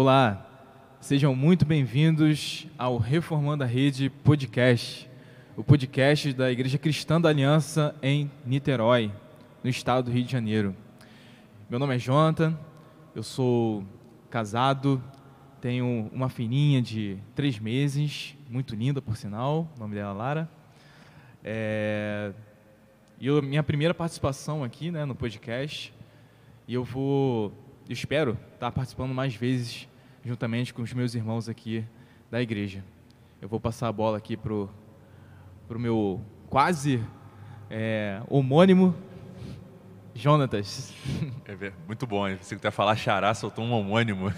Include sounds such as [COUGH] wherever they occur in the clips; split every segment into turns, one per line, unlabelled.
Olá, sejam muito bem-vindos ao Reformando a Rede Podcast, o podcast da Igreja Cristã da Aliança em Niterói, no estado do Rio de Janeiro. Meu nome é Jonathan, eu sou casado, tenho uma filhinha de três meses, muito linda por sinal, o nome dela é Lara. É... E eu, minha primeira participação aqui né, no podcast, e eu vou espero estar participando mais vezes juntamente com os meus irmãos aqui da igreja. Eu vou passar a bola aqui para o meu quase é, homônimo, Jonatas. [LAUGHS]
É muito bom? Você que até falar xará, soltou um homônimo.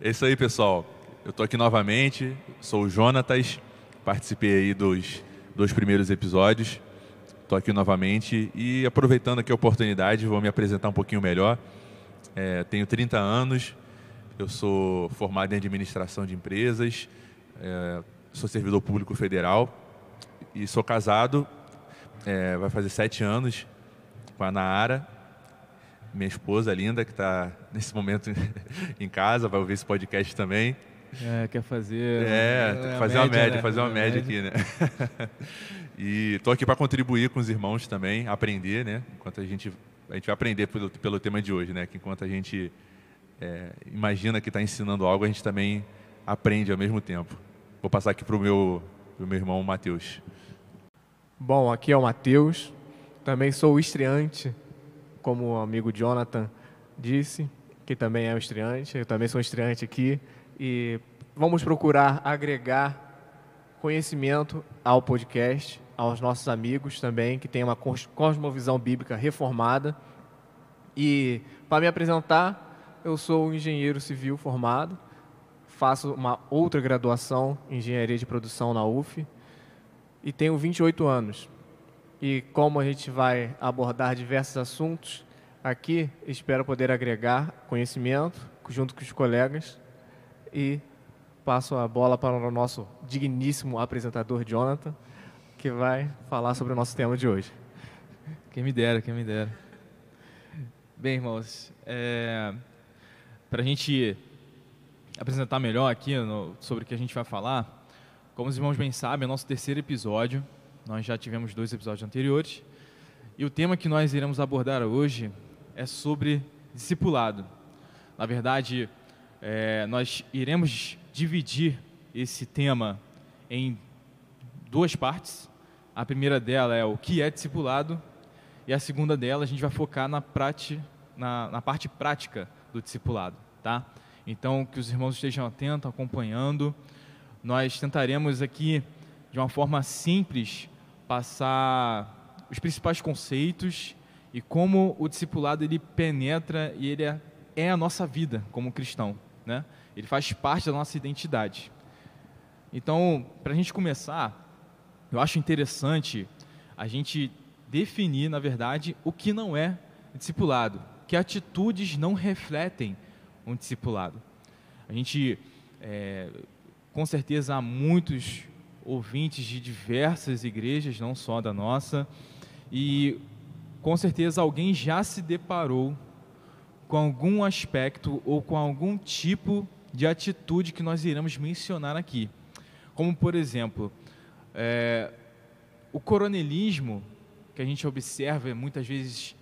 é [LAUGHS] isso aí, pessoal. Eu estou aqui novamente, sou o Jonatas, participei aí dos dois primeiros episódios. Estou aqui novamente e aproveitando aqui a oportunidade, vou me apresentar um pouquinho melhor. É, tenho 30 anos, eu sou formado em administração de empresas, é, sou servidor público federal e sou casado, é, vai fazer sete anos com a Naara, minha esposa linda, que está [LAUGHS] nesse momento em casa, vai ouvir esse podcast também.
É, quer fazer.
É, fazer uma média, né? fazer uma média, aqui, né? [LAUGHS] e estou aqui para contribuir com os irmãos também, aprender, né? Enquanto a gente a gente vai aprender pelo, pelo tema de hoje, né? Que enquanto a gente é, imagina que está ensinando algo, a gente também aprende ao mesmo tempo. Vou passar aqui para o meu, meu irmão Matheus.
Bom, aqui é o Matheus. Também sou estreante, como o amigo Jonathan disse, que também é um estreante. Eu também sou um estreante aqui. E vamos procurar agregar conhecimento ao podcast aos nossos amigos também, que têm uma cosmovisão bíblica reformada. E, para me apresentar, eu sou um engenheiro civil formado, faço uma outra graduação em engenharia de produção na UF e tenho 28 anos. E como a gente vai abordar diversos assuntos aqui, espero poder agregar conhecimento junto com os colegas e passo a bola para o nosso digníssimo apresentador Jonathan que vai falar sobre o nosso tema de hoje.
Quem me dera, quem me dera. Bem, irmãos, é, para a gente apresentar melhor aqui no, sobre o que a gente vai falar, como os irmãos bem sabem, é o nosso terceiro episódio. Nós já tivemos dois episódios anteriores. E o tema que nós iremos abordar hoje é sobre discipulado. Na verdade, é, nós iremos dividir esse tema em duas partes. A primeira dela é o que é discipulado, e a segunda dela a gente vai focar na, prati, na, na parte prática do discipulado, tá? Então, que os irmãos estejam atentos, acompanhando. Nós tentaremos aqui, de uma forma simples, passar os principais conceitos e como o discipulado ele penetra e ele é, é a nossa vida como cristão, né? Ele faz parte da nossa identidade. Então, para a gente começar, eu acho interessante a gente definir, na verdade, o que não é discipulado, que atitudes não refletem um discipulado. A gente, é, com certeza, há muitos ouvintes de diversas igrejas, não só da nossa, e com certeza alguém já se deparou com algum aspecto ou com algum tipo de atitude que nós iremos mencionar aqui. Como, por exemplo, é, o coronelismo que a gente observa muitas vezes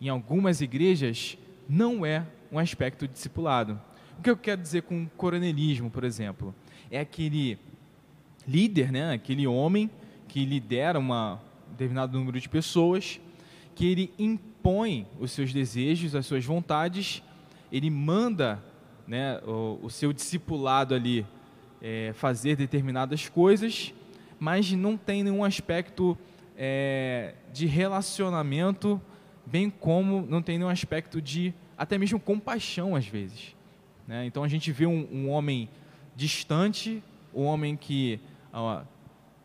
em algumas igrejas não é um aspecto discipulado. O que eu quero dizer com coronelismo, por exemplo? É aquele líder, né, aquele homem que lidera uma, um determinado número de pessoas, que ele impõe os seus desejos, as suas vontades, ele manda né, o, o seu discipulado ali é, fazer determinadas coisas mas não tem nenhum aspecto é, de relacionamento, bem como não tem nenhum aspecto de até mesmo compaixão às vezes. Né? Então a gente vê um, um, homem distante, um homem que ó,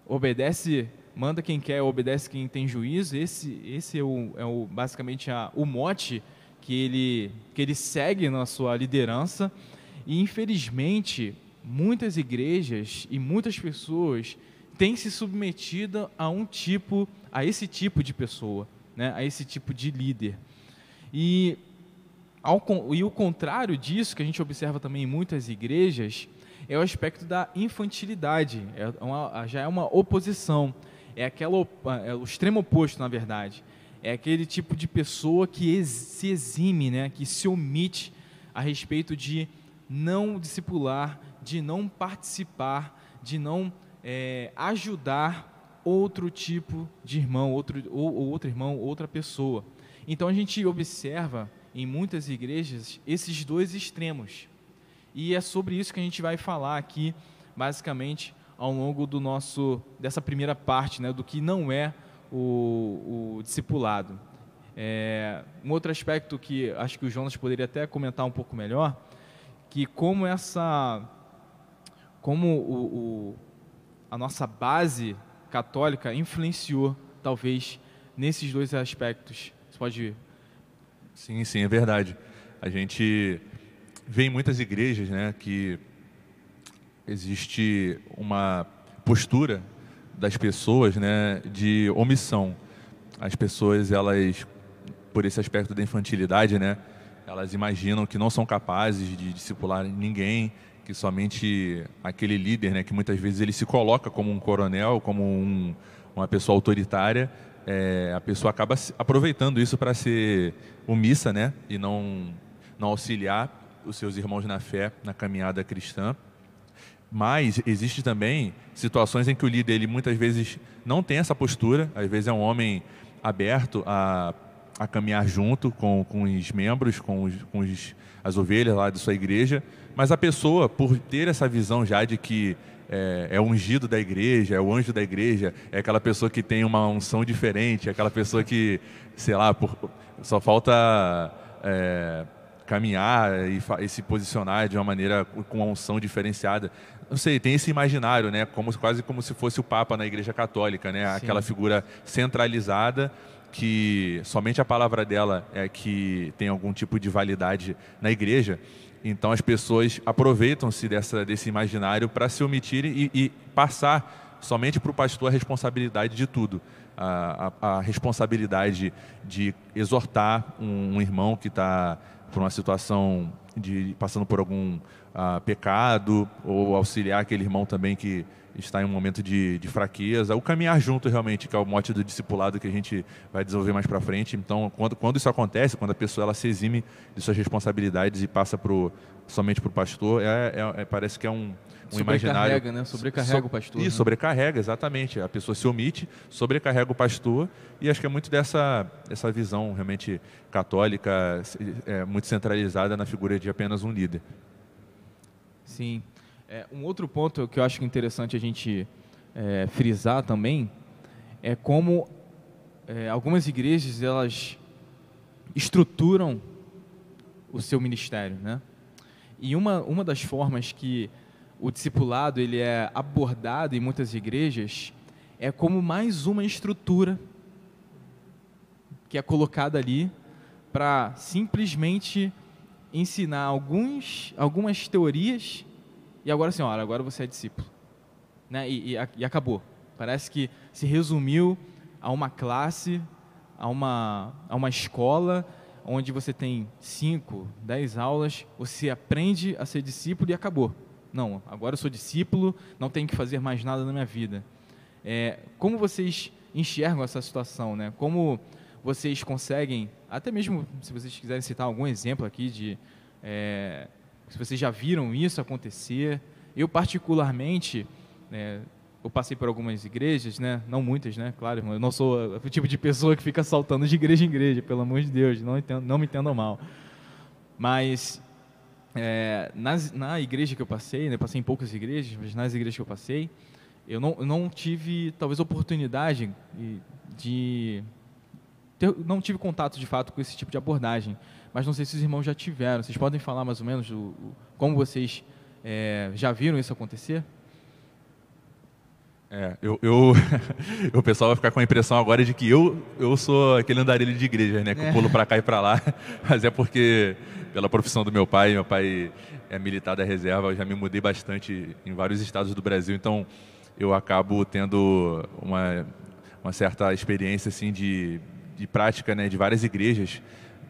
obedece, manda quem quer, obedece quem tem juízo. Esse, esse é, o, é o, basicamente a, o mote que ele, que ele segue na sua liderança. E infelizmente muitas igrejas e muitas pessoas tem se submetido a um tipo, a esse tipo de pessoa, né? a esse tipo de líder. E Ao, e o contrário disso, que a gente observa também em muitas igrejas, é o aspecto da infantilidade. É uma, já é uma oposição. É, aquela, é o extremo oposto, na verdade. É aquele tipo de pessoa que ex, se exime, né, que se omite a respeito de não discipular, de não participar, de não é, ajudar outro tipo de irmão, outro, ou, ou outro irmão, outra pessoa. Então a gente observa em muitas igrejas esses dois extremos. E é sobre isso que a gente vai falar aqui, basicamente, ao longo do nosso dessa primeira parte, né, do que não é o, o discipulado. É, um outro aspecto que acho que o Jonas poderia até comentar um pouco melhor, que como essa, como o, o a nossa base católica influenciou, talvez, nesses dois aspectos. Você pode
Sim, sim, é verdade. A gente vê em muitas igrejas né, que existe uma postura das pessoas né, de omissão. As pessoas, elas, por esse aspecto da infantilidade, né, elas imaginam que não são capazes de discipular ninguém, que somente aquele líder, né, que muitas vezes ele se coloca como um coronel, como um, uma pessoa autoritária, é, a pessoa acaba aproveitando isso para ser omissa, né, e não não auxiliar os seus irmãos na fé, na caminhada cristã. Mas existe também situações em que o líder ele muitas vezes não tem essa postura, às vezes é um homem aberto a, a caminhar junto com, com os membros, com, os, com os, as ovelhas lá de sua igreja, mas a pessoa, por ter essa visão já de que é, é ungido da igreja, é o anjo da igreja, é aquela pessoa que tem uma unção diferente, é aquela pessoa que, sei lá, por, só falta é, caminhar e, e, se posicionar de uma maneira com uma unção diferenciada. Não sei, tem esse imaginário, né? Como, quase como se fosse o Papa na Igreja Católica, né? Sim. Aquela figura centralizada que somente a palavra dela é que tem algum tipo de validade na igreja. Então as pessoas aproveitam-se desse imaginário para se omitir e, e passar somente para o pastor a responsabilidade de tudo. A, a, a responsabilidade de exortar um, um irmão que está por uma situação de passando por algum uh, pecado ou auxiliar aquele irmão também que está em um momento de, de, fraqueza, o caminhar junto realmente, que é o mote do discipulado que a gente vai desenvolver mais para frente. Então, quando, quando isso acontece, quando a pessoa ela se exime de suas responsabilidades e passa pro, somente para o pastor, é, é, é, parece que é um, um
imaginário. Né? Sobrecarrega so, o pastor.
Isso,
né?
sobrecarrega, exatamente. A pessoa se omite, sobrecarrega o pastor, e acho que é muito dessa essa visão realmente católica, é, muito centralizada na figura de apenas um líder.
Sim. É, um outro ponto que eu acho interessante a gente é, frisar também é como é, algumas igrejas elas estruturam o seu ministério, né? E uma, uma das formas que o discipulado ele é abordado em muitas igrejas é como mais uma estrutura que é colocada ali para simplesmente ensinar alguns, algumas teorias e agora assim, olha, agora você é discípulo. Né? E, e, e acabou. Parece que se resumiu a uma classe, a uma, a uma escola, onde você tem cinco, dez aulas, você aprende a ser discípulo e acabou. Não, agora eu sou discípulo, não tenho que fazer mais nada na minha vida. É, como vocês enxergam essa situação, né? Como vocês conseguem, até mesmo se vocês quiserem citar algum exemplo aqui de é, se vocês já viram isso acontecer. Eu particularmente, né, eu passei por algumas igrejas, né? Não muitas, né? Claro, eu não sou o tipo de pessoa que fica saltando de igreja em igreja, pelo amor de Deus, não, entendo, não me entendam mal. Mas é, nas, na igreja que eu passei, né, passei em poucas igrejas, mas nas igrejas que eu passei, eu não, eu não tive, talvez, oportunidade de. Ter, não tive contato, de fato, com esse tipo de abordagem. Mas não sei se os irmãos já tiveram. Vocês podem falar mais ou menos do, como vocês é, já viram isso acontecer?
É, eu, eu [LAUGHS] o pessoal vai ficar com a impressão agora de que eu, eu sou aquele andarilho de igreja, né? Que é. eu pulo para cá e para lá. [LAUGHS] Mas é porque, pela profissão do meu pai, meu pai é militar da reserva, eu já me mudei bastante em vários estados do Brasil, então eu acabo tendo uma, uma certa experiência assim de, de prática né, de várias igrejas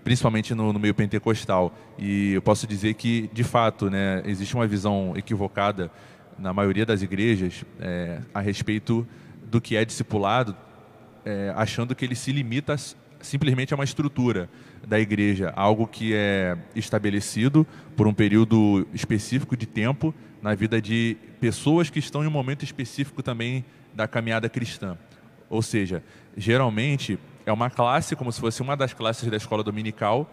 principalmente no, no, meio pentecostal. E eu posso dizer que, de fato, né, existe uma visão equivocada na maioria das igrejas é, a respeito do que é discipulado, é, achando que ele se limita simplesmente a uma estrutura da igreja, algo que é estabelecido por um período específico de tempo na vida de pessoas que estão em um momento específico também da caminhada cristã. Ou seja, geralmente é uma classe, como se fosse uma das classes da escola dominical,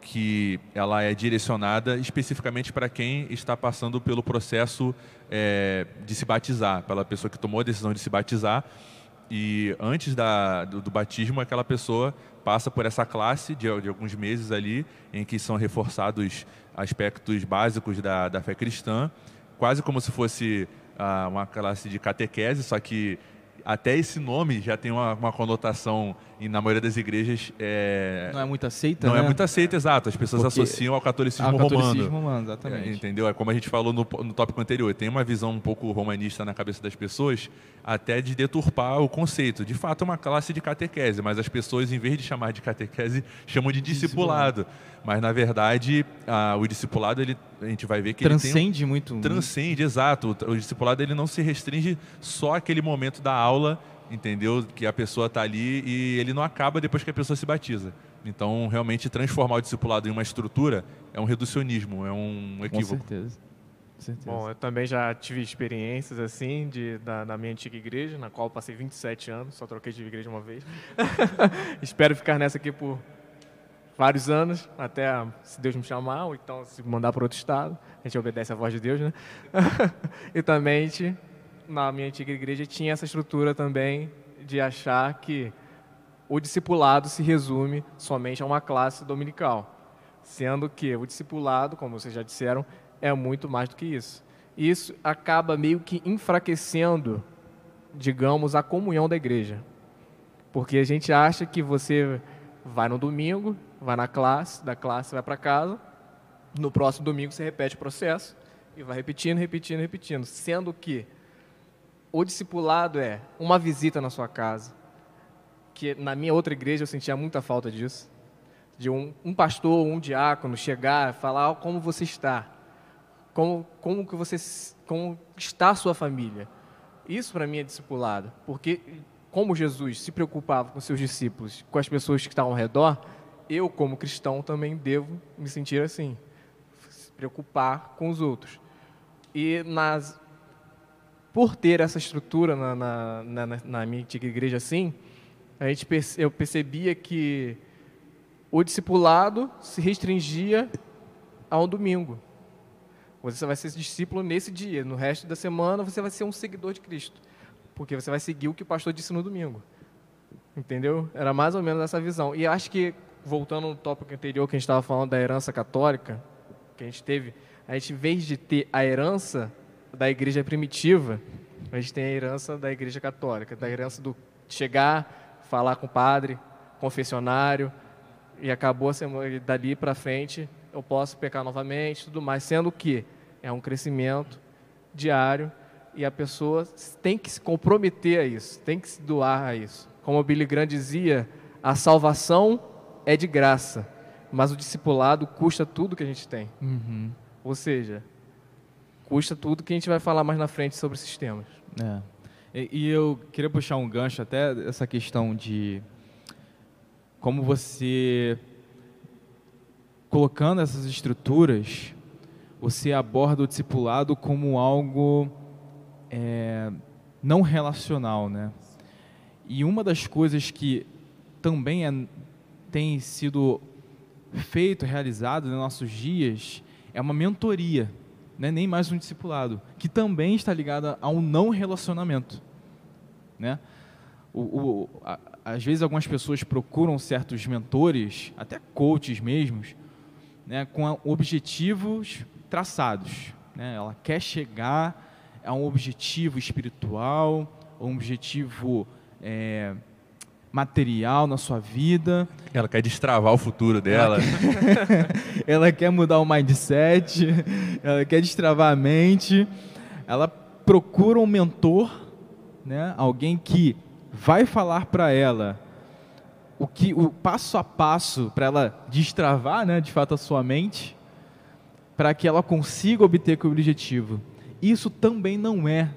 que ela é direcionada especificamente para quem está passando pelo processo é, de se batizar, pela pessoa que tomou a decisão de se batizar. E antes da, do, do batismo, aquela pessoa passa por essa classe de, de, alguns meses ali, em que são reforçados aspectos básicos da, da fé cristã, quase como se fosse ah, uma classe de catequese, só que até esse nome já tem uma, uma conotação e na maioria das igrejas
é... não é muito aceita
não
é
né? é muito aceita exato. As pessoas Porque associam ao catolicismo, ao
catolicismo romano, romano exatamente.
É, entendeu? É como a gente falou no, no tópico anterior tem uma visão um pouco romanista na cabeça das pessoas até de deturpar o conceito. De fato é uma classe de catequese mas as pessoas em vez de chamar de catequese chamam de discipulado, discipulado. mas na verdade a, o discipulado ele a gente vai ver que
transcende
ele um,
muito
transcende exato. O, o discipulado ele não se restringe só àquele momento da aula entendeu? Que a pessoa está ali e ele não acaba depois que a pessoa se batiza. Então, realmente, transformar o discipulado em uma estrutura é um reducionismo, é um equívoco.
Com certeza. Com certeza.
Bom, eu também já tive experiências assim de, da, da minha antiga igreja, na qual passei 27 anos, só troquei de igreja uma vez. [LAUGHS] Espero ficar nessa aqui por vários anos, até se Deus me chamar, ou então se mandar para outro estado. A gente obedece a voz de Deus, né? [LAUGHS] e também na minha antiga igreja tinha essa estrutura também de achar que o discipulado se resume somente a uma classe dominical, sendo que o discipulado, como vocês já disseram, é muito mais do que isso. Isso acaba meio que enfraquecendo, digamos, a comunhão da igreja. Porque a gente acha que você vai no domingo, vai na classe, da classe vai para casa, no próximo domingo você repete o processo e vai repetindo, repetindo, repetindo, sendo que o discipulado é uma visita na sua casa, que na minha outra igreja eu sentia muita falta disso, de um, um pastor, um diácono chegar, falar como você está, como como que você como está a sua família. Isso para mim é discipulado, porque como Jesus se preocupava com seus discípulos, com as pessoas que estavam ao redor, eu como cristão também devo me sentir assim, se preocupar com os outros. E nas por ter essa estrutura na, na, na, na minha antiga igreja assim, a gente, eu percebia que o discipulado se restringia a um domingo. Você vai ser discípulo nesse dia, no resto da semana você vai ser um seguidor de Cristo, porque você vai seguir o que o pastor disse no domingo. Entendeu? Era mais ou menos essa visão. E acho que, voltando no tópico anterior que a gente estava falando da herança católica, que a gente teve, a gente, em vez de ter a herança da igreja primitiva, a gente tem a herança da igreja católica, da herança do chegar, falar com o padre, confessionário, e acabou dali para frente eu posso pecar novamente, tudo mais, sendo que é um crescimento diário e a pessoa tem que se comprometer a isso, tem que se doar a isso. Como o Billy Graham dizia, a salvação é de graça, mas o discipulado custa tudo que a gente tem.
Uhum.
Ou seja, custa tudo que a gente vai falar mais na frente sobre esses temas.
É. E, e eu queria puxar um gancho até essa questão de como você colocando essas estruturas, você aborda o discipulado como algo é, não relacional, né? E uma das coisas que também é, tem sido feito, realizado nos nossos dias, é uma mentoria né, nem mais um discipulado, que também está ligada a um não relacionamento. Né? O, o, a, às vezes algumas pessoas procuram certos mentores, até coaches mesmos, né, com objetivos traçados. Né? Ela quer chegar a um objetivo espiritual, um objetivo é, material na sua vida.
Ela quer destravar o futuro dela.
Ela quer, [LAUGHS] ela quer mudar o mindset, ela quer destravar a mente. Ela procura um mentor, né? alguém que vai falar para ela o que o passo a passo para ela destravar, né, de fato a sua mente, para que ela consiga obter o objetivo. Isso também não é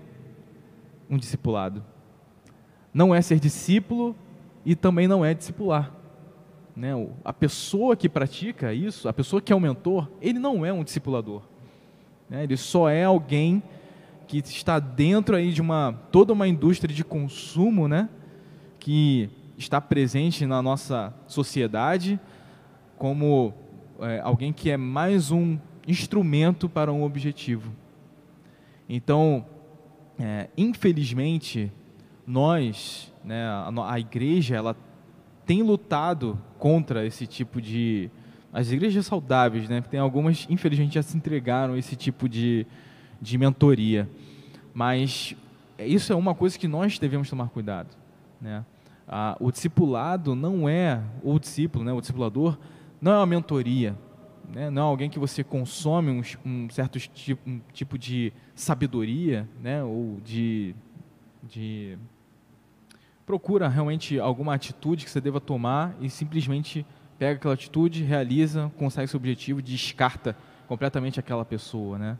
um discipulado. Não é ser discípulo e também não é discipular. Né? A pessoa que pratica isso, a pessoa que é o mentor, ele não é um discipulador. Né? Ele só é alguém que está dentro aí de uma toda uma indústria de consumo, né? Que está presente na nossa sociedade como é, alguém que é mais um instrumento para um objetivo. Então, é, infelizmente, nós, né, a, a igreja, ela tem lutado contra esse tipo de as igrejas saudáveis, né? Tem algumas, infelizmente, já se entregaram a esse tipo de, de mentoria. Mas isso é uma coisa que nós devemos tomar cuidado, né? Ah, o discipulado não é o discípulo, né? O discipulador não é uma mentoria, né? Não é alguém que você consome um, um certo tipo, um tipo de sabedoria, né? Ou de, de procura realmente alguma atitude que você deva tomar e simplesmente pega aquela atitude, realiza, consegue seu objetivo, descarta completamente aquela pessoa, né?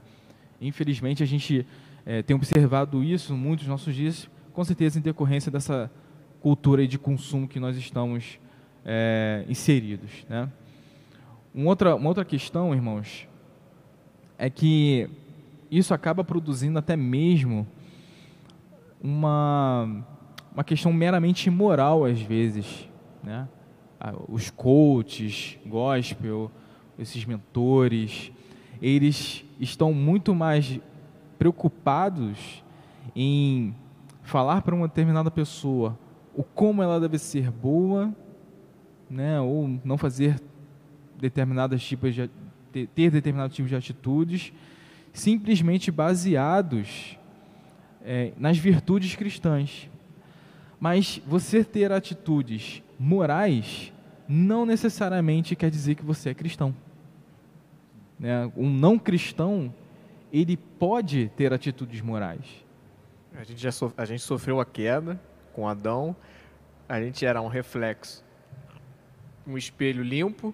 Infelizmente a gente é, tem observado isso muitos nossos dias, com certeza em decorrência dessa cultura de consumo que nós estamos é, inseridos, né? Uma outra, uma outra questão, irmãos, é que isso acaba produzindo até mesmo uma, uma questão meramente moral às vezes, né? os coaches, gospel, esses mentores, eles estão muito mais preocupados em falar para uma determinada pessoa o como ela deve ser boa, né, ou não fazer determinadas tipos de ter determinados tipos de atitudes, simplesmente baseados é, nas virtudes cristãs. Mas você ter atitudes morais não necessariamente quer dizer que você é cristão. Né? Um não cristão, ele pode ter atitudes morais.
A gente, já so, a gente sofreu a queda com Adão, a gente era um reflexo, um espelho limpo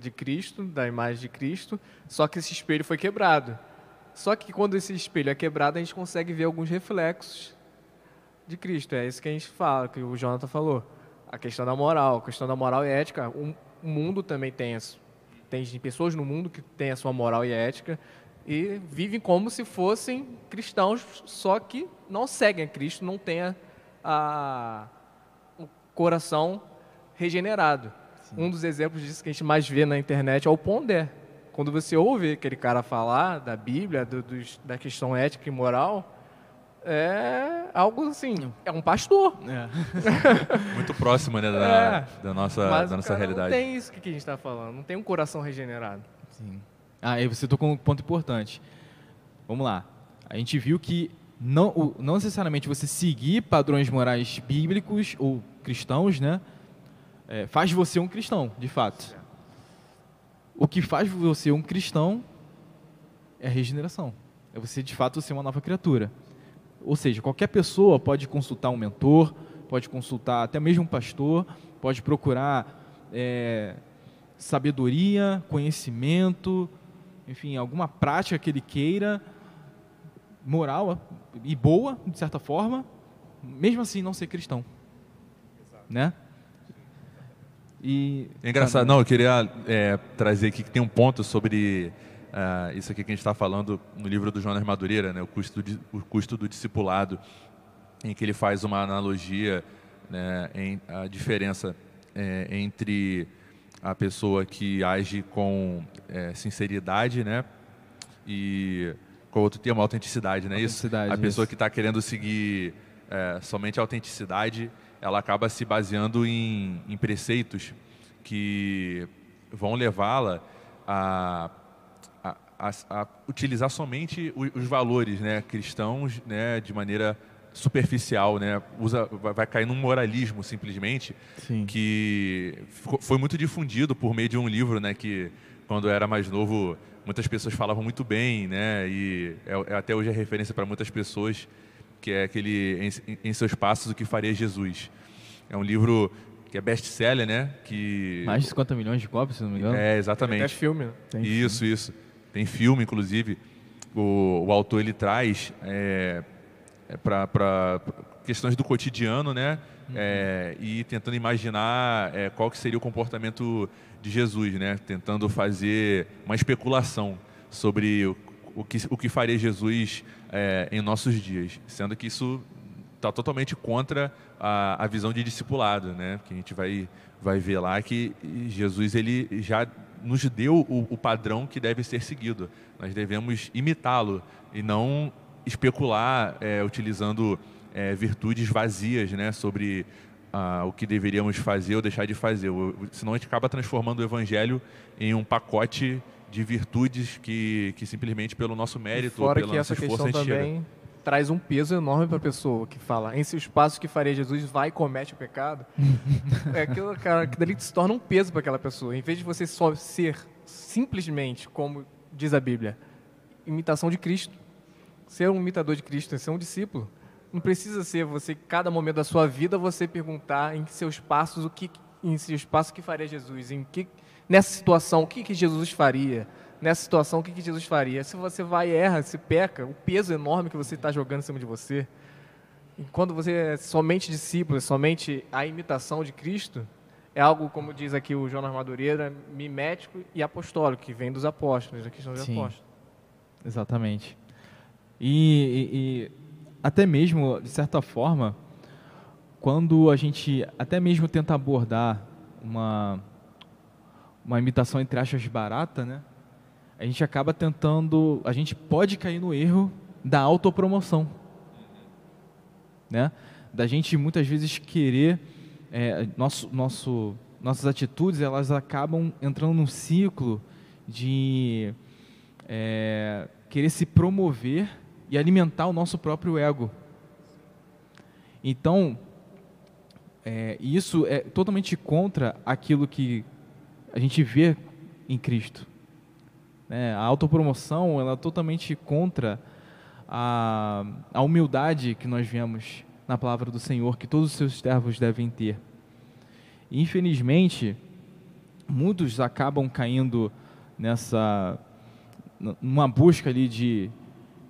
de Cristo, da imagem de Cristo, só que esse espelho foi quebrado. Só que quando esse espelho é quebrado, a gente consegue ver alguns reflexos de Cristo. É isso que a gente fala, que o Jonathan falou. A questão da moral, a questão da moral e ética. O mundo também tem as, tem pessoas no mundo que têm a sua moral e ética e vivem como se fossem cristãos, só que não seguem a Cristo, não têm a, a o coração regenerado. Sim. Um dos exemplos disso que a gente mais vê na internet é o Pondé. Quando você ouve aquele cara falar da Bíblia, do, do, da questão ética e moral, é algo assim, é um pastor.
É. [LAUGHS] Muito próximo né, da, é. da nossa,
Mas
da nossa realidade.
Não tem isso que a gente está falando, não tem um coração regenerado.
Sim. Ah, aí você tocou um ponto importante. Vamos lá. A gente viu que não, não necessariamente você seguir padrões morais bíblicos ou cristãos, né? É, faz você um cristão, de fato. O que faz você um cristão é a regeneração. É você, de fato, ser uma nova criatura. Ou seja, qualquer pessoa pode consultar um mentor, pode consultar até mesmo um pastor, pode procurar é, sabedoria, conhecimento, enfim, alguma prática que ele queira, moral e boa, de certa forma, mesmo assim não ser cristão. Exato. Né?
E, é engraçado, não, eu queria é, trazer aqui que tem um ponto sobre Uh, isso aqui que a gente está falando no livro do Jonas Madureira, né, o, custo do, o custo do discipulado, em que ele faz uma analogia né, em a diferença é, entre a pessoa que age com é, sinceridade, né, e com outro termo, autenticidade, né, isso? A pessoa que está querendo seguir é, somente a autenticidade, ela acaba se baseando em, em preceitos que vão levá-la a a, a utilizar somente os, os, valores né, cristãos né, de maneira superficial, né? Usa, vai, vai cair num moralismo simplesmente Sim. que foi muito difundido por meio de um livro, né? Que quando eu era mais novo muitas pessoas falavam muito bem, né? E é, é até hoje é referência para muitas pessoas que é aquele em, em seus passos o que faria Jesus. É um livro que é best-seller, né? Que
Mais de 50 milhões de cópias, se não me engano.
é
Até
exatamente.
filme. né?
Tem
isso, isso. Tem filme, inclusive. O, o autor ele traz é, para questões do cotidiano, né? É, e tentando imaginar é, qual que seria o comportamento de Jesus, né? Tentando fazer uma especulação sobre o, o que, o que faria Jesus é, em nossos dias, sendo que isso está totalmente contra a, a visão de discipulado, né? Que a gente vai vai ver lá que Jesus ele já nos deu o, o padrão que deve ser seguido. Nós devemos imitá-lo e não especular é, utilizando é, virtudes vazias, né? Sobre ah, o que deveríamos fazer ou deixar de fazer. Senão a gente acaba transformando o evangelho em um pacote de virtudes que, que simplesmente pelo nosso mérito ou
Fora
pelo
que
nosso
essa
esforço a
questão
gente chega.
também traz um peso enorme para a pessoa que fala, em seus passos que faria Jesus, vai e comete o pecado. [LAUGHS] é aquilo, cara, que dali se torna um peso para aquela pessoa. Em vez de você só ser simplesmente, como diz a Bíblia, imitação de Cristo, ser um imitador de Cristo, é ser um discípulo. Não precisa ser você, cada momento da sua vida, você perguntar em seus passos o que, em seus passos que faria Jesus, em que nessa situação o que, que Jesus faria, nessa situação o que, que Jesus faria. Se você vai e erra, se peca, o peso enorme que você está jogando em cima de você. Quando você é somente discípulo, é somente a imitação de Cristo, é algo, como diz aqui o Jonas Madureira, mimético e apostólico, que vem dos apóstolos, da questão dos
Sim.
apóstolos.
Exatamente. E, e- e até mesmo, de certa forma, quando a gente até mesmo tenta abordar uma, uma imitação entre aspas barata, né? A gente acaba tentando, a gente pode cair no erro da autopromoção, né? Da gente muitas vezes querer é, nosso, nosso, nossas atitudes elas acabam entrando num ciclo de é, querer se promover e alimentar o nosso próprio ego. Então, é, isso é totalmente contra aquilo que a gente vê em Cristo. né? A autopromoção ela é totalmente contra a, a humildade que nós vemos na palavra do Senhor, que todos os seus servos devem ter. Infelizmente, muitos acabam caindo nessa numa busca ali de,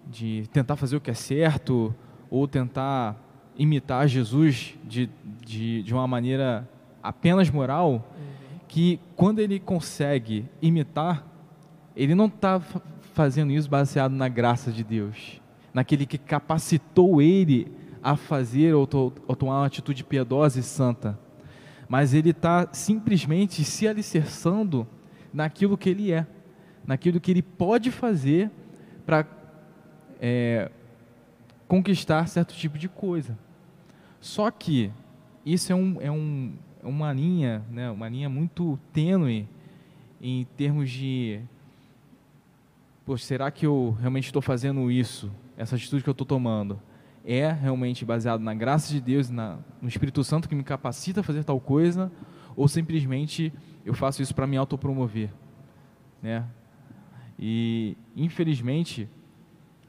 de tentar fazer o que é certo ou tentar imitar Jesus de, de, de uma maneira apenas moral, que quando ele consegue imitar, ele não está fazendo isso baseado na graça de Deus, naquele que capacitou ele a fazer ou, to, ou tomar uma atitude piedosa e santa, mas ele está simplesmente se alicerçando naquilo que ele é, naquilo que ele pode fazer para conquistar certo tipo de coisa. Só que isso é, um, é, um, é uma linha, né, uma linha muito tênue em termos de, poxa, será que eu realmente estou fazendo isso? Essa atitude que eu estou tomando é realmente baseado na graça de Deus, na, no Espírito Santo que me capacita a fazer tal coisa, ou simplesmente eu faço isso para me autopromover, né? E infelizmente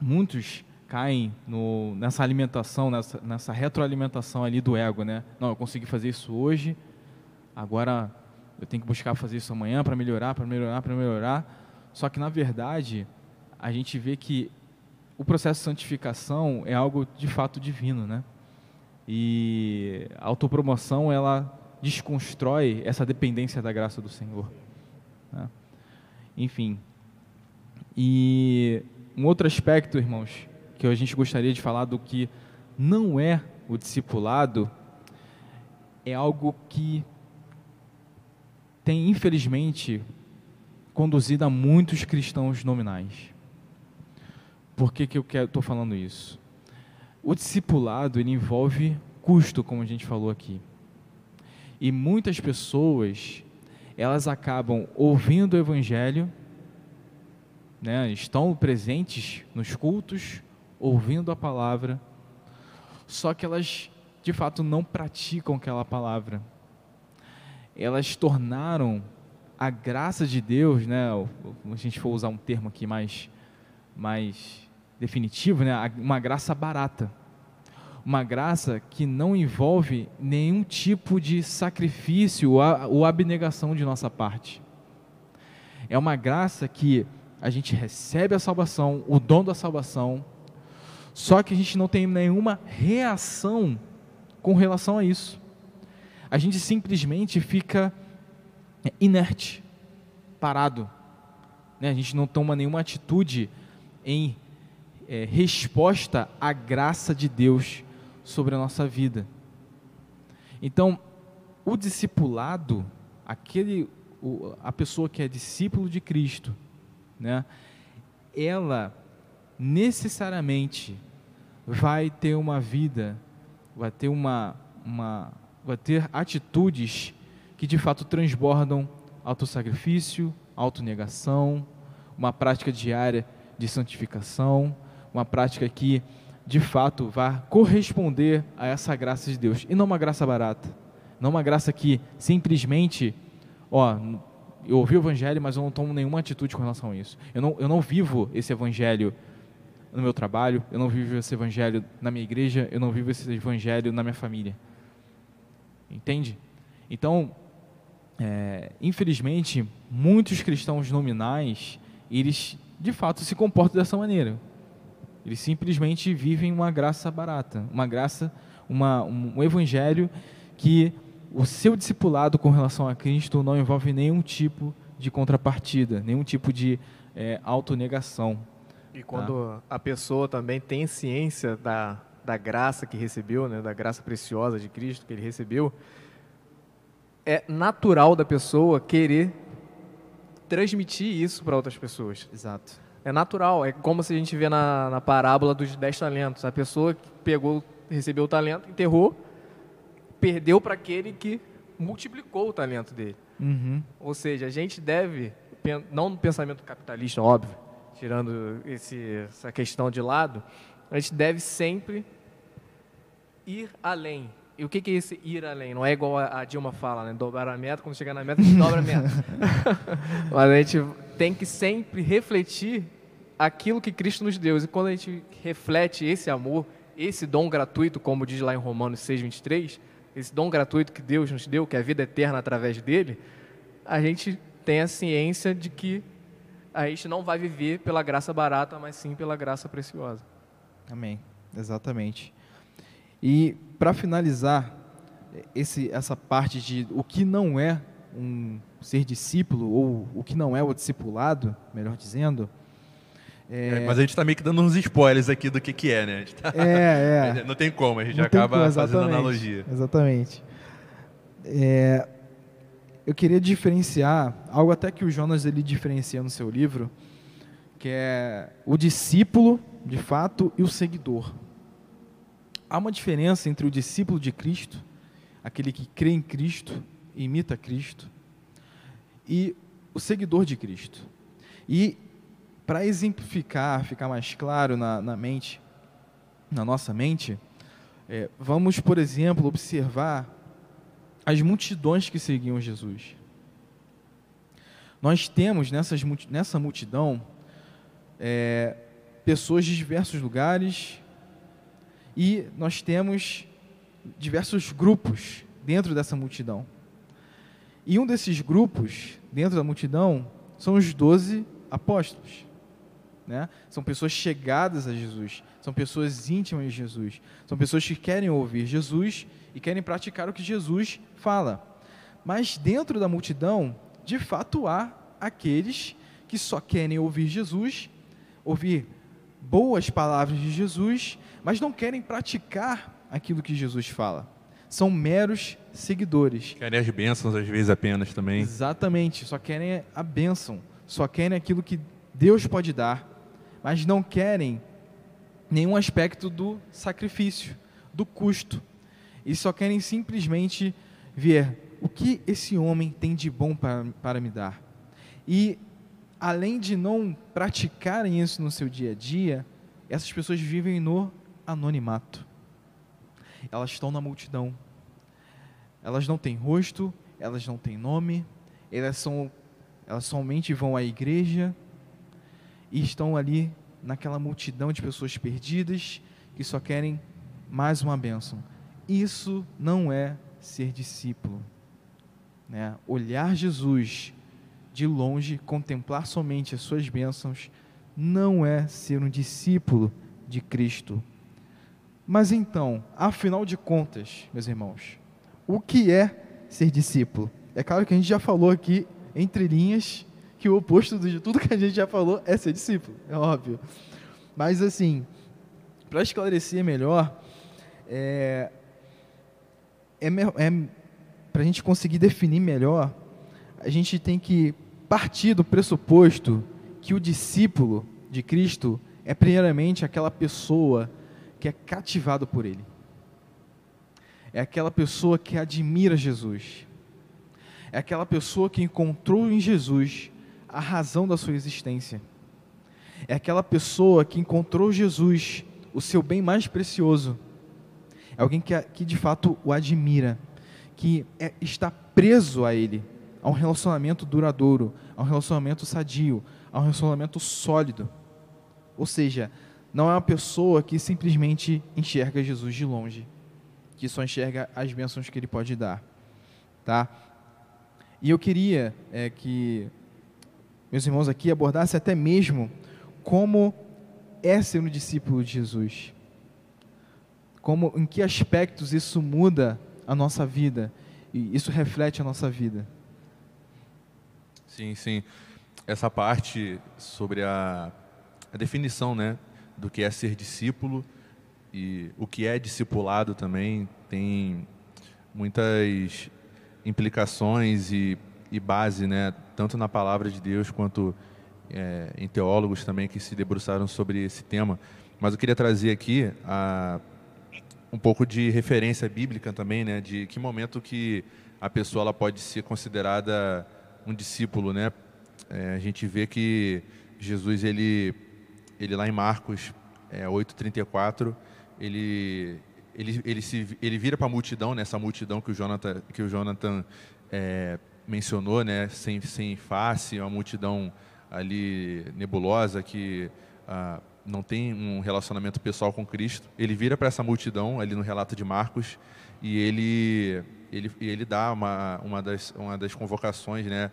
muitos caem no, nessa alimentação, nessa, nessa retroalimentação ali do ego, né? Não, eu consegui fazer isso hoje, agora eu tenho que buscar fazer isso amanhã para melhorar, para melhorar, para melhorar. Só que na verdade a gente vê que o processo de santificação é algo de fato divino, né? E a autopromoção ela desconstrói essa dependência da graça do Senhor. né? Enfim. E um outro aspecto, irmãos, que a gente gostaria de falar do que não é o discipulado, é algo que tem, infelizmente, conduzido a muitos cristãos nominais. Por que, que eu estou falando isso? O discipulado ele envolve custo, como a gente falou aqui. E muitas pessoas, elas acabam ouvindo o evangelho, né, estão presentes nos cultos, ouvindo a palavra, só que elas de fato não praticam aquela palavra. Elas tornaram a graça de Deus, né, a gente for usar um termo aqui mais mais definitivo, né, uma graça barata. uma graça que não envolve nenhum tipo de sacrifício ou abnegação de nossa parte. É uma graça que a gente recebe a salvação, o dom da salvação, só que a gente não tem nenhuma reação com relação a isso. A gente simplesmente fica inerte, parado. Né? A gente não toma nenhuma atitude em é, resposta à graça de Deus sobre a nossa vida. Então, o discipulado, aquele, o, a pessoa que é discípulo de Cristo, né, ela necessariamente vai ter uma vida, vai ter uma, uma vai ter atitudes que de fato transbordam autossacrifício, autonegação, uma prática diária de santificação, uma prática que de fato vá corresponder a essa graça de Deus. E não uma graça barata. Não uma graça que simplesmente, ó, eu ouvi o evangelho, mas eu não tomo nenhuma atitude com relação a isso. Eu não, eu não vivo esse evangelho no meu trabalho, eu não vivo esse evangelho na minha igreja, eu não vivo esse evangelho na minha família. Entende? Então, é, infelizmente, muitos cristãos nominais, eles de fato se comportam dessa maneira. Eles simplesmente vivem uma graça barata, uma graça, uma, um evangelho que o seu discipulado com relação a Cristo não envolve nenhum tipo de contrapartida, nenhum tipo de é, autonegação.
E quando tá? a pessoa também tem ciência da, da graça que recebeu, né, da graça preciosa de Cristo que ele recebeu, é natural da pessoa querer transmitir isso para outras pessoas.
Exato.
É natural, é como se a gente vê na, na parábola dos dez talentos. A pessoa que pegou, recebeu o talento, enterrou, perdeu para aquele que multiplicou o talento dele.
Uhum.
Ou seja, a gente deve, não no pensamento capitalista, óbvio, tirando esse, essa questão de lado, a gente deve sempre ir além. E o que, que é esse ir além? Não é igual a Dilma fala, né? Dobrar a meta, quando chegar na meta, a gente dobra a meta. [LAUGHS] Mas a gente tem que sempre refletir aquilo que Cristo nos deu. E quando a gente reflete esse amor, esse dom gratuito, como diz lá em Romanos 6, 23, esse dom gratuito que Deus nos deu, que é a vida eterna através dele, a gente tem a ciência de que a gente não vai viver pela graça barata, mas sim pela graça preciosa.
Amém. Exatamente. E para finalizar esse, essa parte de o que não é um ser discípulo ou o que não é o discipulado, melhor dizendo.
É... É, mas a gente está meio que dando uns spoilers aqui do que, que é, né? Tá...
É,
é. [LAUGHS] Não tem como, a gente não acaba como, fazendo analogia.
Exatamente. É, eu queria diferenciar algo até que o Jonas ele diferencia no seu livro, que é o discípulo, de fato, e o seguidor. Há uma diferença entre o discípulo de Cristo, aquele que crê em Cristo, imita Cristo, e o seguidor de Cristo. E para exemplificar, ficar mais claro na, na mente, na nossa mente, é, vamos, por exemplo, observar as multidões que seguiam Jesus. Nós temos nessas, nessa multidão é, pessoas de diversos lugares, e nós temos diversos grupos dentro dessa multidão. E um desses grupos, dentro da multidão, são os doze apóstolos. Né? São pessoas chegadas a Jesus, são pessoas íntimas de Jesus, são pessoas que querem ouvir Jesus e querem praticar o que Jesus fala. Mas dentro da multidão, de fato, há aqueles que só querem ouvir Jesus, ouvir boas palavras de Jesus mas não querem praticar aquilo que Jesus fala. São meros seguidores.
Querem as bênçãos, às vezes apenas também.
Exatamente, só querem a bênção, só querem aquilo que Deus pode dar, mas não querem nenhum aspecto do sacrifício, do custo. E só querem simplesmente ver o que esse homem tem de bom para, para me dar. E, além de não praticarem isso no seu dia a dia, essas pessoas vivem no anonimato. Elas estão na multidão. Elas não têm rosto, elas não têm nome, elas, são, elas somente vão à igreja e estão ali naquela multidão de pessoas perdidas que só querem mais uma bênção. Isso não é ser discípulo. Né? Olhar Jesus de longe, contemplar somente as suas bênçãos, não é ser um discípulo de Cristo. Mas então, afinal de contas, meus irmãos, o que é ser discípulo? É claro que a gente já falou aqui, entre linhas, que o oposto de tudo que a gente já falou é ser discípulo, é óbvio. Mas assim, para esclarecer melhor, é, é, é para a gente conseguir definir melhor, a gente tem que partir do pressuposto que o discípulo de Cristo é primeiramente aquela pessoa que é cativado por ele. É aquela pessoa que admira Jesus. É aquela pessoa que encontrou em Jesus a razão da sua existência. É aquela pessoa que encontrou Jesus, o seu bem mais precioso. É alguém que, que de fato o admira, que é, está preso a Ele, a um relacionamento duradouro, a um relacionamento sadio, a um relacionamento sólido. Ou seja, não é uma pessoa que simplesmente enxerga Jesus de longe, que só enxerga as bênçãos que Ele pode dar. Tá? E eu queria é, que meus irmãos aqui abordasse até mesmo como é ser um discípulo de Jesus. Como, em que aspectos isso muda a nossa vida e isso reflete a nossa vida.
Sim, sim. Essa parte sobre a, a definição, né, do que é ser discípulo e o que é discipulado também tem muitas implicações e e base, né, tanto na palavra de Deus quanto é, em teólogos também que se debruçaram sobre esse tema. Mas eu queria trazer aqui a, um pouco de referência bíblica também, né, de que momento que a pessoa ela pode ser considerada um discípulo, né? É, a gente vê que Jesus ele ele lá em Marcos é, 8:34 ele ele ele se ele vira para a multidão nessa né, multidão que o Jonathan que o Jonathan é, mencionou, né, sem, sem face, uma multidão ali nebulosa que ah, não tem um relacionamento pessoal com Cristo. Ele vira para essa multidão ali no relato de Marcos e ele ele, ele dá uma, uma, das, uma das convocações né,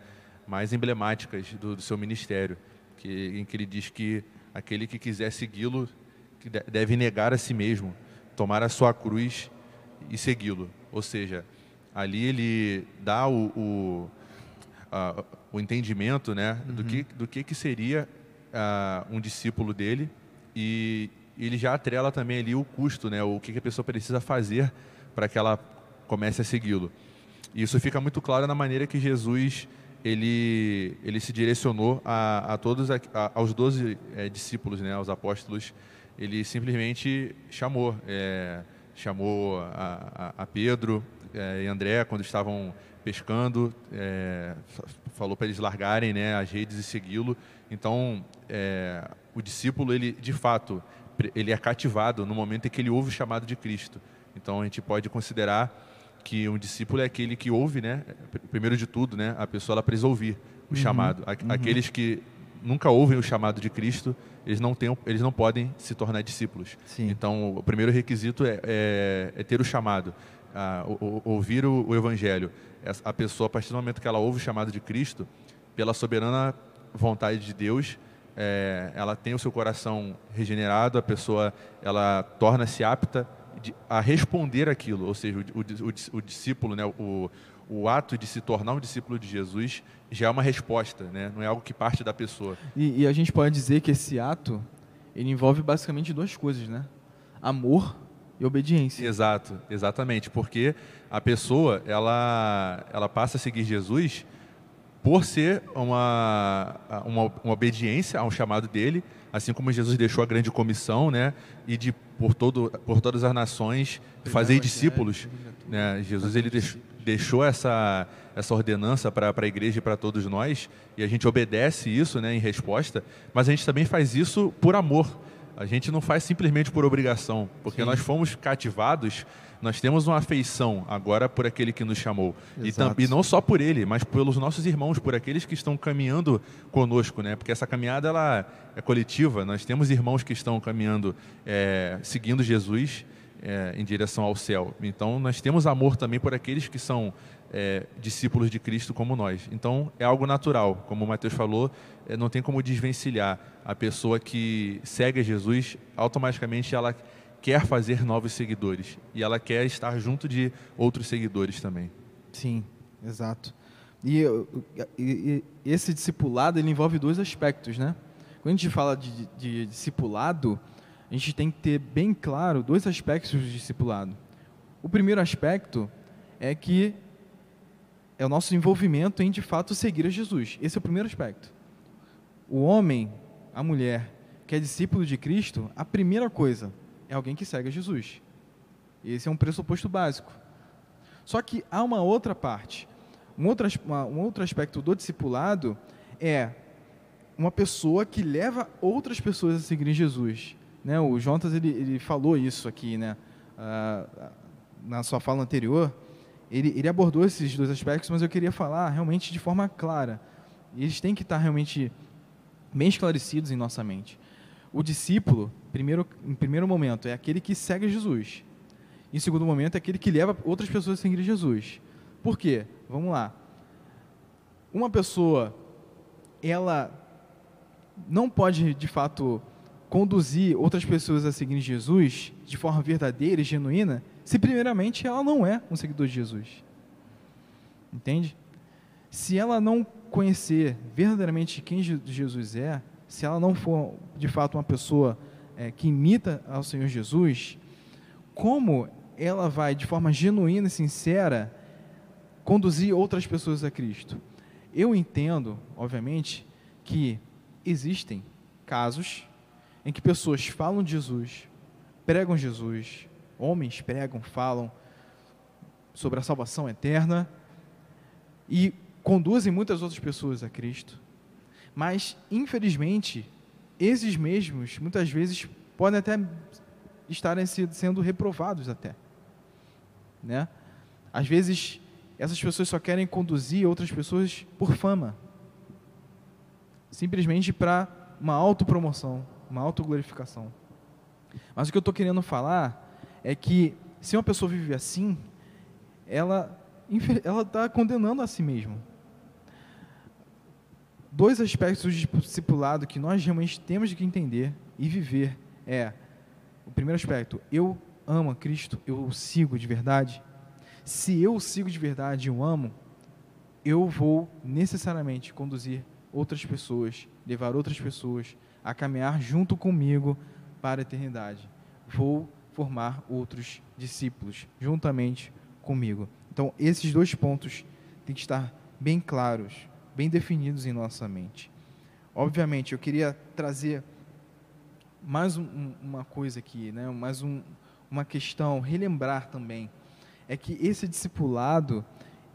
mais emblemáticas do, do seu ministério, que, em que ele diz que aquele que quiser segui-lo deve negar a si mesmo, tomar a sua cruz e segui-lo. Ou seja, ali ele dá o, o, a, o entendimento né, uhum. do, que, do que, que seria uh, um discípulo dele e ele já atrela também ali o custo, né, o que, que a pessoa precisa fazer para que ela comece a segui-lo. E isso fica muito claro na maneira que Jesus ele, ele se direcionou a, a todos a, aos doze é, discípulos, né, aos apóstolos. Ele simplesmente chamou, é, chamou a, a, Pedro, é, e André, quando estavam pescando, falou para eles largarem né, as redes e segui-lo. Então, o discípulo, ele de fato, ele é cativado no momento em que ele ouve o chamado de Cristo. Então, a gente pode considerar que um discípulo é aquele que ouve, né? Primeiro de tudo, né? A pessoa ela precisa ouvir o uhum, chamado. Uhum. Aqueles que nunca ouvem o chamado de Cristo, eles não, têm, eles não podem se tornar discípulos. Sim. Então, o primeiro requisito é, é, é ter o chamado a, o, ouvir o, o, Evangelho. A pessoa, a partir do momento que ela ouve o chamado de Cristo, pela soberana vontade de Deus, é, ela tem o seu coração regenerado, a pessoa ela torna-se apta a responder aquilo, ou seja, o, o, o discípulo, né, o, o ato de se tornar um discípulo de Jesus já é uma resposta, né? não é algo que parte da pessoa.
E, e, a gente pode dizer que esse ato ele envolve basicamente duas coisas, né? Amor e obediência.
Exato, exatamente, porque a pessoa ela ela passa a seguir Jesus por ser uma, uma, uma obediência ao chamado dele, assim como Jesus deixou a grande comissão, né, e de por todo por todas as nações fazer discípulos, né? Jesus ele deixou, essa essa ordenança para a igreja e para todos nós, e a gente obedece isso, né, em resposta, mas a gente também faz isso por amor a gente não faz simplesmente por obrigação, porque Sim. nós fomos cativados, nós temos uma afeição agora por aquele que nos chamou. E, e, não só por ele, mas pelos nossos irmãos, por aqueles que estão caminhando conosco, né? Porque essa caminhada ela é coletiva. Nós temos irmãos que estão caminhando, é, seguindo Jesus, é, em direção ao céu. Então, nós temos amor também por aqueles que são é, discípulos de Cristo como nós. Então, é algo natural. Como o Mateus falou, é, não tem como desvencilhar. A pessoa que segue Jesus, automaticamente ela quer fazer novos seguidores. E ela quer estar junto de outros seguidores também.
Sim, exato. E, e, e esse discipulado ele envolve dois aspectos, né? Quando a gente fala de, de, de discipulado, a gente tem que ter bem claro dois aspectos do discipulado. O primeiro aspecto é que é o nosso envolvimento em de fato seguir a Jesus. Esse é o primeiro aspecto. O homem, a mulher que é discípulo de Cristo, a primeira coisa é alguém que segue a Jesus. Esse é um pressuposto básico. Só que há uma outra parte. Um outro, um outro aspecto do discipulado é uma pessoa que leva outras pessoas a seguirem Jesus. Né? O Jonas ele, ele falou isso aqui, né? Ah, na sua fala anterior. Ele, ele abordou esses dois aspectos, mas eu queria falar realmente de forma clara. Eles têm que estar realmente bem esclarecidos em nossa mente. O discípulo, primeiro, em primeiro momento, é aquele que segue Jesus. Em segundo momento, é aquele que leva outras pessoas a seguir Jesus. Por quê? Vamos lá. Uma pessoa, ela não pode, de fato, conduzir outras pessoas a seguir Jesus de forma verdadeira e genuína, se primeiramente ela não é um seguidor de Jesus. Entende? Se ela não conhecer verdadeiramente quem Jesus é, se ela não for de fato uma pessoa é, que imita ao Senhor Jesus, como ela vai de forma genuína e sincera conduzir outras pessoas a Cristo? Eu entendo, obviamente, que existem casos em que pessoas falam de Jesus, pregam Jesus, homens pregam, falam sobre a salvação eterna e conduzem muitas outras pessoas a Cristo. Mas, infelizmente, esses mesmos, muitas vezes, podem até estarem sendo reprovados até. Né? Às vezes, essas pessoas só querem conduzir outras pessoas por fama. Simplesmente para uma autopromoção, uma autoglorificação. Mas o que eu estou querendo falar é que se uma pessoa vive assim, ela ela está condenando a si mesma. Dois aspectos de discipulado que nós realmente temos que entender e viver é o primeiro aspecto, eu amo a Cristo, eu o sigo de verdade. Se eu o sigo de verdade e o amo, eu vou necessariamente conduzir outras pessoas, levar outras pessoas a caminhar junto comigo para a eternidade. Vou formar outros discípulos juntamente comigo. Então, esses dois pontos têm que estar bem claros, bem definidos em nossa mente. Obviamente, eu queria trazer mais um, uma coisa aqui, né? mais um, uma questão, relembrar também, é que esse discipulado,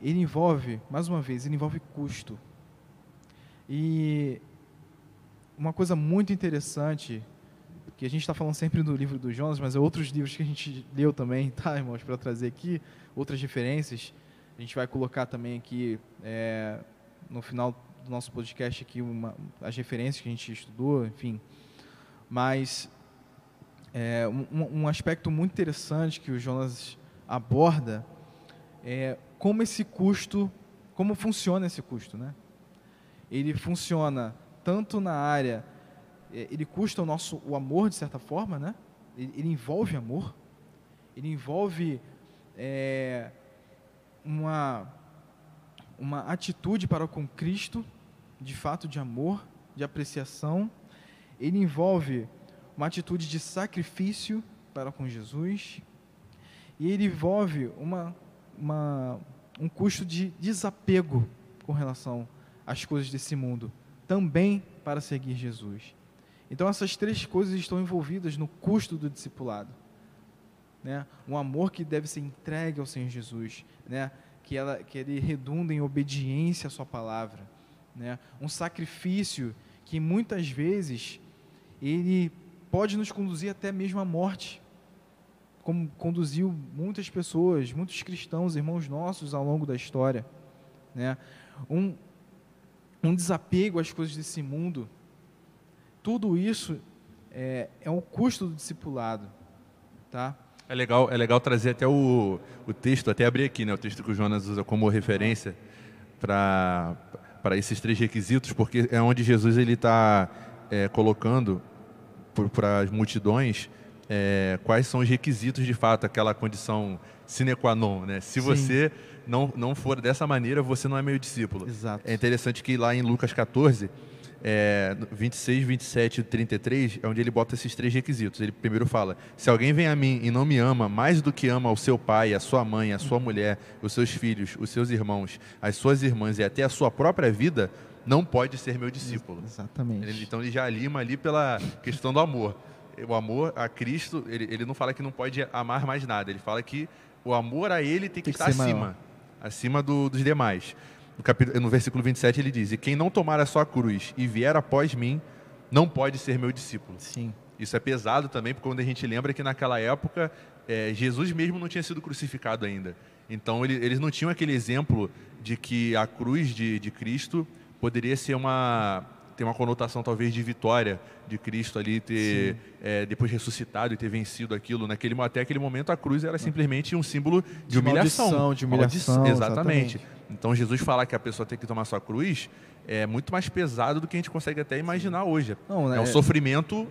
ele envolve, mais uma vez, ele envolve custo. E uma coisa muito interessante, que a gente está falando sempre do livro do Jonas, mas é outros livros que a gente leu também, tá, irmãos, para trazer aqui, outras referências. A gente vai colocar também aqui, é, no final do nosso podcast, aqui uma, as referências que a gente estudou, enfim. Mas é, um, um aspecto muito interessante que o Jonas aborda é como esse custo, como funciona esse custo, né? Ele funciona tanto na área, ele custa o nosso o amor de certa forma, né? Ele, ele envolve amor, ele envolve é, uma uma atitude para com Cristo, de fato de amor, de apreciação. Ele envolve uma atitude de sacrifício para com Jesus e ele envolve uma, uma um custo de desapego com relação às coisas desse mundo também para seguir Jesus. Então essas três coisas estão envolvidas no custo do discipulado. Né? Um amor que deve ser entregue ao Senhor Jesus, né? que, ela, que ele redunda em obediência à sua palavra. Né? Um sacrifício que muitas vezes ele pode nos conduzir até mesmo à morte, como conduziu muitas pessoas, muitos cristãos, irmãos nossos ao longo da história. Né? Um, um desapego às coisas desse mundo. Tudo isso é, é um custo do discipulado, tá?
É legal, é legal trazer até o, o texto, até abrir aqui, né? O texto que o Jonas usa como referência para para esses três requisitos, porque é onde Jesus ele está é, colocando para as multidões é, quais são os requisitos de fato, aquela condição sine qua non, né? Se Sim. você não, não for dessa maneira, você não é meu discípulo.
Exato.
É interessante que lá em Lucas 14, é, 26, 27 e 33 é onde ele bota esses três requisitos. Ele primeiro fala: se alguém vem a mim e não me ama mais do que ama o seu pai, a sua mãe, a sua mulher, os seus filhos, os seus irmãos, as suas irmãs e até a sua própria vida, não pode ser meu discípulo.
Exatamente.
Ele, então ele já lima ali pela questão do amor. O amor a Cristo, ele, ele não fala que não pode amar mais nada, ele fala que o amor a ele tem que, tem que estar acima, maior. acima do, dos demais. No, capítulo, no versículo 27 ele diz: E quem não tomar a sua cruz e vier após mim, não pode ser meu discípulo.
Sim.
Isso é pesado também, porque quando a gente lembra que naquela época é, Jesus mesmo não tinha sido crucificado ainda. Então ele, eles não tinham aquele exemplo de que a cruz de, de Cristo poderia ser uma ter uma conotação talvez de vitória de Cristo ali ter é, depois ressuscitado e ter vencido aquilo naquele até aquele momento a cruz era simplesmente um símbolo de,
de
humilhação,
maldição, de humilhação,
exatamente. exatamente. Então Jesus falar que a pessoa tem que tomar sua cruz é muito mais pesado do que a gente consegue até imaginar hoje. Não, né? É um sofrimento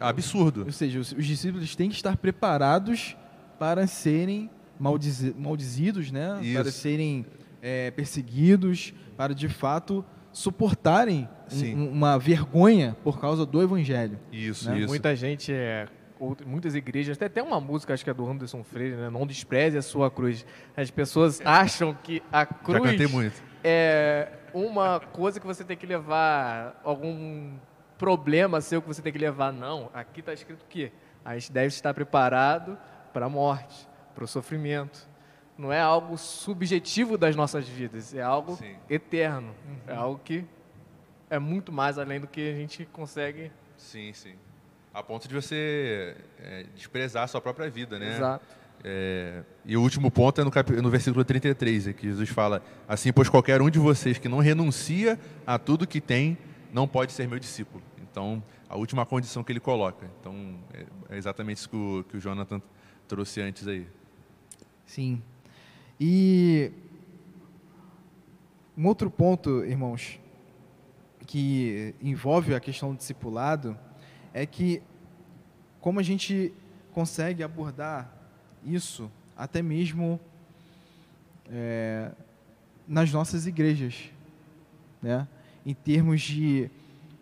absurdo.
Ou seja, os, discípulos têm que estar preparados para serem maldizi maldizidos, né? Isso. Para serem é, perseguidos, para de fato suportarem um, uma vergonha por causa do evangelho.
Isso,
né?
isso.
Muita gente é muitas igrejas, tem até uma música, acho que é do Anderson Freire, né? Não despreze a sua cruz. As pessoas acham que a cruz é uma coisa que você tem que levar, algum problema seu que você tem que levar. Não, aqui está escrito que a gente deve estar preparado para a morte, para o sofrimento. Não é algo subjetivo das nossas vidas, é algo Sim. eterno. Uhum. É algo que é muito mais além do que a gente consegue.
Sim, sim a ponto de você é, desprezar a sua própria vida, né?
Exato.
É, e o último ponto é no, cap... no versículo 33, que Jesus fala: Assim, pois qualquer um de vocês que não renuncia a tudo que tem, não pode ser meu discípulo. Então, a última condição que ele coloca. Então, é, é exatamente isso que o, que o Jonathan trouxe antes aí.
Sim. E um outro ponto, irmãos, que envolve a questão do discipulado é que como a gente consegue abordar isso até mesmo é, nas nossas igrejas, né? em termos de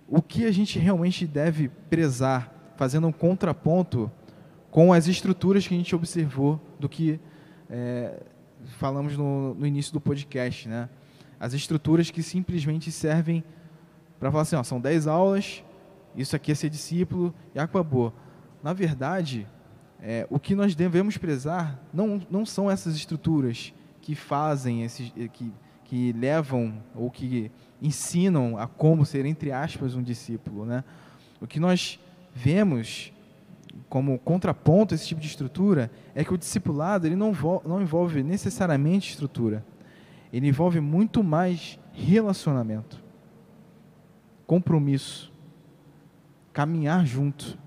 o que a gente realmente deve prezar, fazendo um contraponto com as estruturas que a gente observou do que é, falamos no, no, início do podcast. Né? As estruturas que simplesmente servem para falar assim, ó, são 10 aulas, isso aqui é ser discípulo e acabou. Na verdade, é, o que nós devemos prezar não, não são essas estruturas que fazem, esses, que, que levam ou que ensinam a como ser, entre aspas, um discípulo. Né? O que nós vemos como contraponto a esse tipo de estrutura é que o discipulado ele não, não envolve necessariamente estrutura. Ele envolve muito mais relacionamento, compromisso, caminhar junto.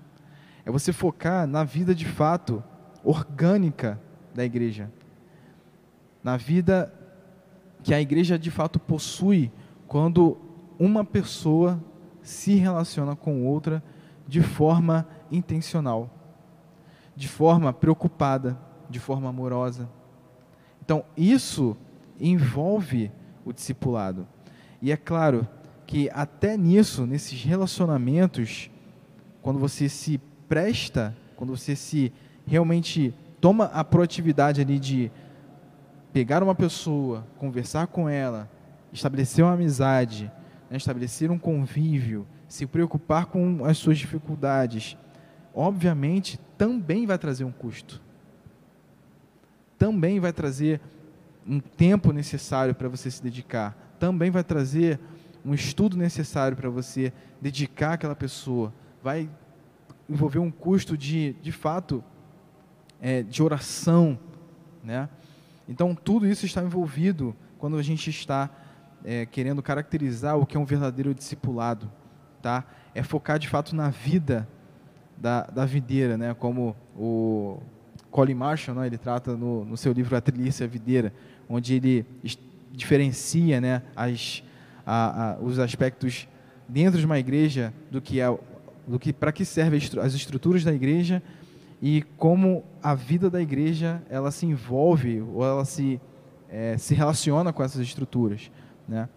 É você focar na vida de fato orgânica da igreja. Na vida que a igreja de fato possui quando uma pessoa se relaciona com outra de forma intencional, de forma preocupada, de forma amorosa. Então, isso envolve o discipulado. E é claro que até nisso, nesses relacionamentos, quando você se presta, quando você se realmente toma a proatividade ali de pegar uma pessoa, conversar com ela, estabelecer uma amizade, né, estabelecer um convívio, se preocupar com as suas dificuldades, obviamente também vai trazer um custo. Também vai trazer um tempo necessário para você se dedicar. Também vai trazer um estudo necessário para você dedicar àquela pessoa vai envolver um custo de, de fato, é, de oração, né? Então, tudo isso está envolvido quando a gente está é, querendo caracterizar o que é um verdadeiro discipulado, tá? É focar, de fato, na vida da, da videira, né? Como o Colin Marshall, né, ele trata no, no seu livro A Trilhice a Videira, onde ele diferencia né, as, a, a, os aspectos dentro de uma igreja do que é do que para que servem as estruturas da igreja e como a vida da igreja ela se envolve ou ela se é, se relaciona com essas estruturas, né?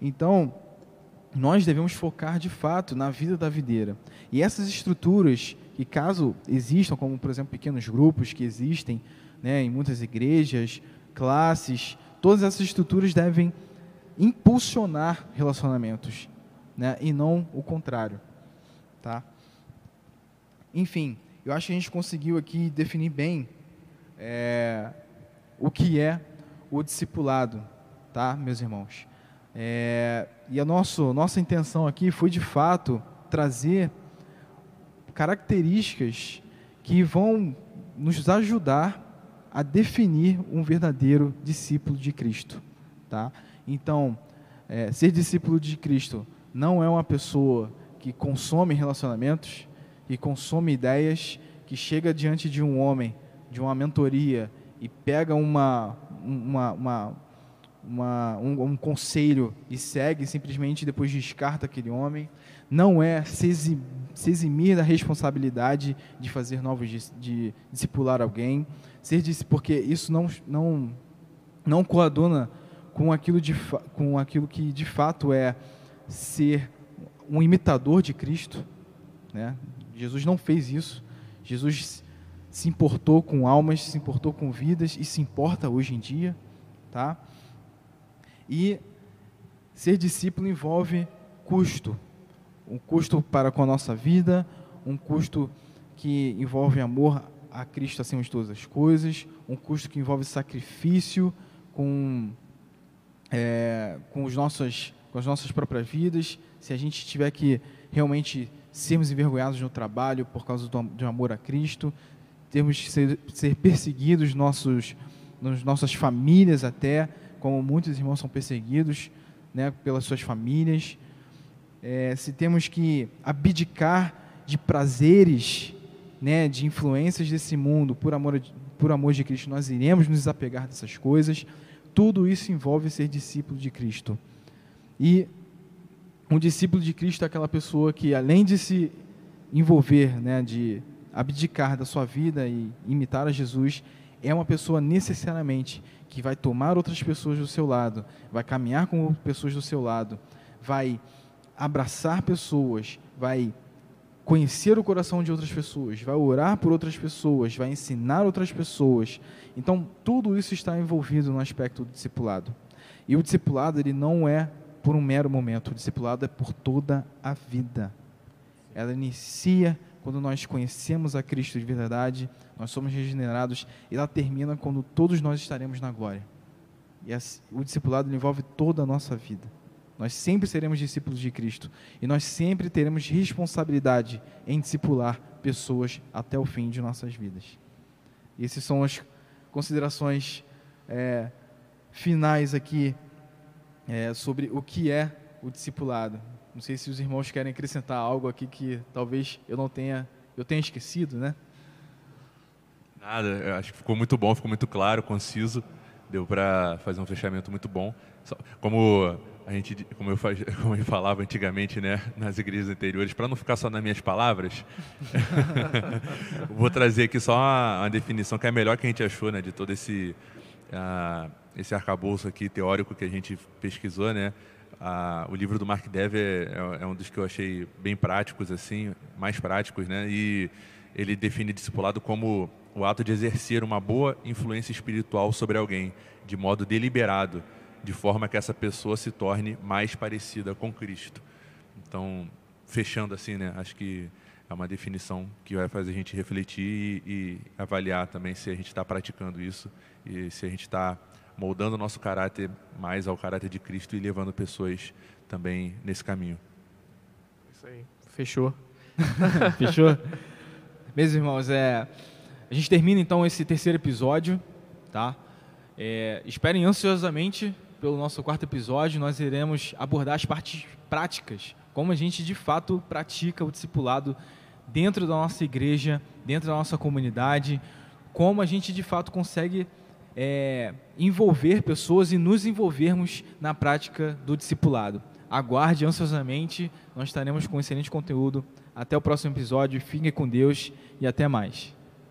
Então nós devemos focar de fato na vida da videira e essas estruturas que caso existam, como por exemplo pequenos grupos que existem, né, em muitas igrejas, classes, todas essas estruturas devem impulsionar relacionamentos, né, e não o contrário, tá? Enfim, eu acho que a gente conseguiu aqui definir bem é, o que é o discipulado, tá, meus irmãos? É, e a nosso, nossa intenção aqui foi de fato trazer características que vão nos ajudar a definir um verdadeiro discípulo de Cristo, tá? Então, é, ser discípulo de Cristo não é uma pessoa que consome relacionamentos, que consome ideias, que chega diante de um homem, de uma mentoria e pega uma, uma, uma, uma um, um, conselho e segue simplesmente depois descarta aquele homem. Não é se, eximir, se eximir da responsabilidade de fazer novos, de, de discipular alguém, ser porque isso não, não, não coaduna com aquilo, de, com aquilo que de fato é ser um imitador de Cristo. Né? Jesus não fez isso. Jesus se importou com almas, se importou com vidas e se importa hoje em dia, tá? E ser discípulo envolve custo, um custo para com a nossa vida, um custo que envolve amor a Cristo acima de todas as coisas, um custo que envolve sacrifício com, é, com, os nossos, com as nossas próprias vidas. Se a gente tiver que realmente sermos envergonhados no trabalho por causa do, do amor a Cristo, termos que ser, ser perseguidos nossos, nas nossas famílias até, como muitos irmãos são perseguidos né, pelas suas famílias. É, se temos que abdicar de prazeres, né, de influências desse mundo por amor, por amor de Cristo, nós iremos nos apegar dessas coisas. Tudo isso envolve ser discípulo de Cristo. E um discípulo de Cristo é aquela pessoa que, além de se envolver, né, de abdicar da sua vida e imitar a Jesus, é uma pessoa necessariamente que vai tomar outras pessoas do seu lado, vai caminhar com pessoas do seu lado, vai abraçar pessoas, vai conhecer o coração de outras pessoas, vai orar por outras pessoas, vai ensinar outras pessoas. Então, tudo isso está envolvido no aspecto do discipulado. E o discipulado, ele não é por um mero momento. O discipulado é por toda a vida. Ela inicia quando nós conhecemos a Cristo de verdade, nós somos regenerados, e ela termina quando todos nós estaremos na glória. E o discipulado envolve toda a nossa vida. Nós sempre seremos discípulos de Cristo e nós sempre teremos responsabilidade em discipular pessoas até o fim de nossas vidas. Essas são as considerações é, finais aqui é, sobre o que é o discipulado. Não sei se os irmãos querem acrescentar algo aqui que talvez eu não tenha, eu tenha esquecido, né?
Nada, eu acho que ficou muito bom, ficou muito claro, conciso, deu para fazer um fechamento muito bom. Como a gente, como eu, faz, [LAUGHS] como eu falava antigamente, né, nas igrejas anteriores, para não ficar só nas minhas palavras, [LAUGHS] vou trazer aqui só uma, uma, definição que é a melhor que a gente achou, né, de todo esse uh, esse arcabouço aqui teórico que a gente pesquisou, né? Ah, o livro do Mark Dever é, é, um dos que eu achei bem práticos, assim, mais práticos, né? E ele define discipulado como o ato de exercer uma boa influência espiritual sobre alguém, de modo deliberado, de forma que essa pessoa se torne mais parecida com Cristo. Então, fechando assim, né? Acho que é uma definição que vai fazer a gente refletir e, e avaliar também se a gente está praticando isso e se a gente está moldando o nosso caráter mais ao caráter de Cristo e levando pessoas também nesse caminho.
Isso aí. Fechou. [LAUGHS]
Fechou? Meus irmãos, é, a gente termina então esse terceiro episódio, tá? É, esperem ansiosamente pelo nosso quarto episódio. Nós iremos abordar as partes práticas, como a gente de fato pratica o discipulado dentro da nossa igreja, dentro da nossa comunidade,
como a gente de fato consegue é, envolver pessoas e nos envolvermos na prática do discipulado. Aguarde ansiosamente, nós estaremos com excelente conteúdo. Até o próximo episódio, fiquem com Deus e até mais.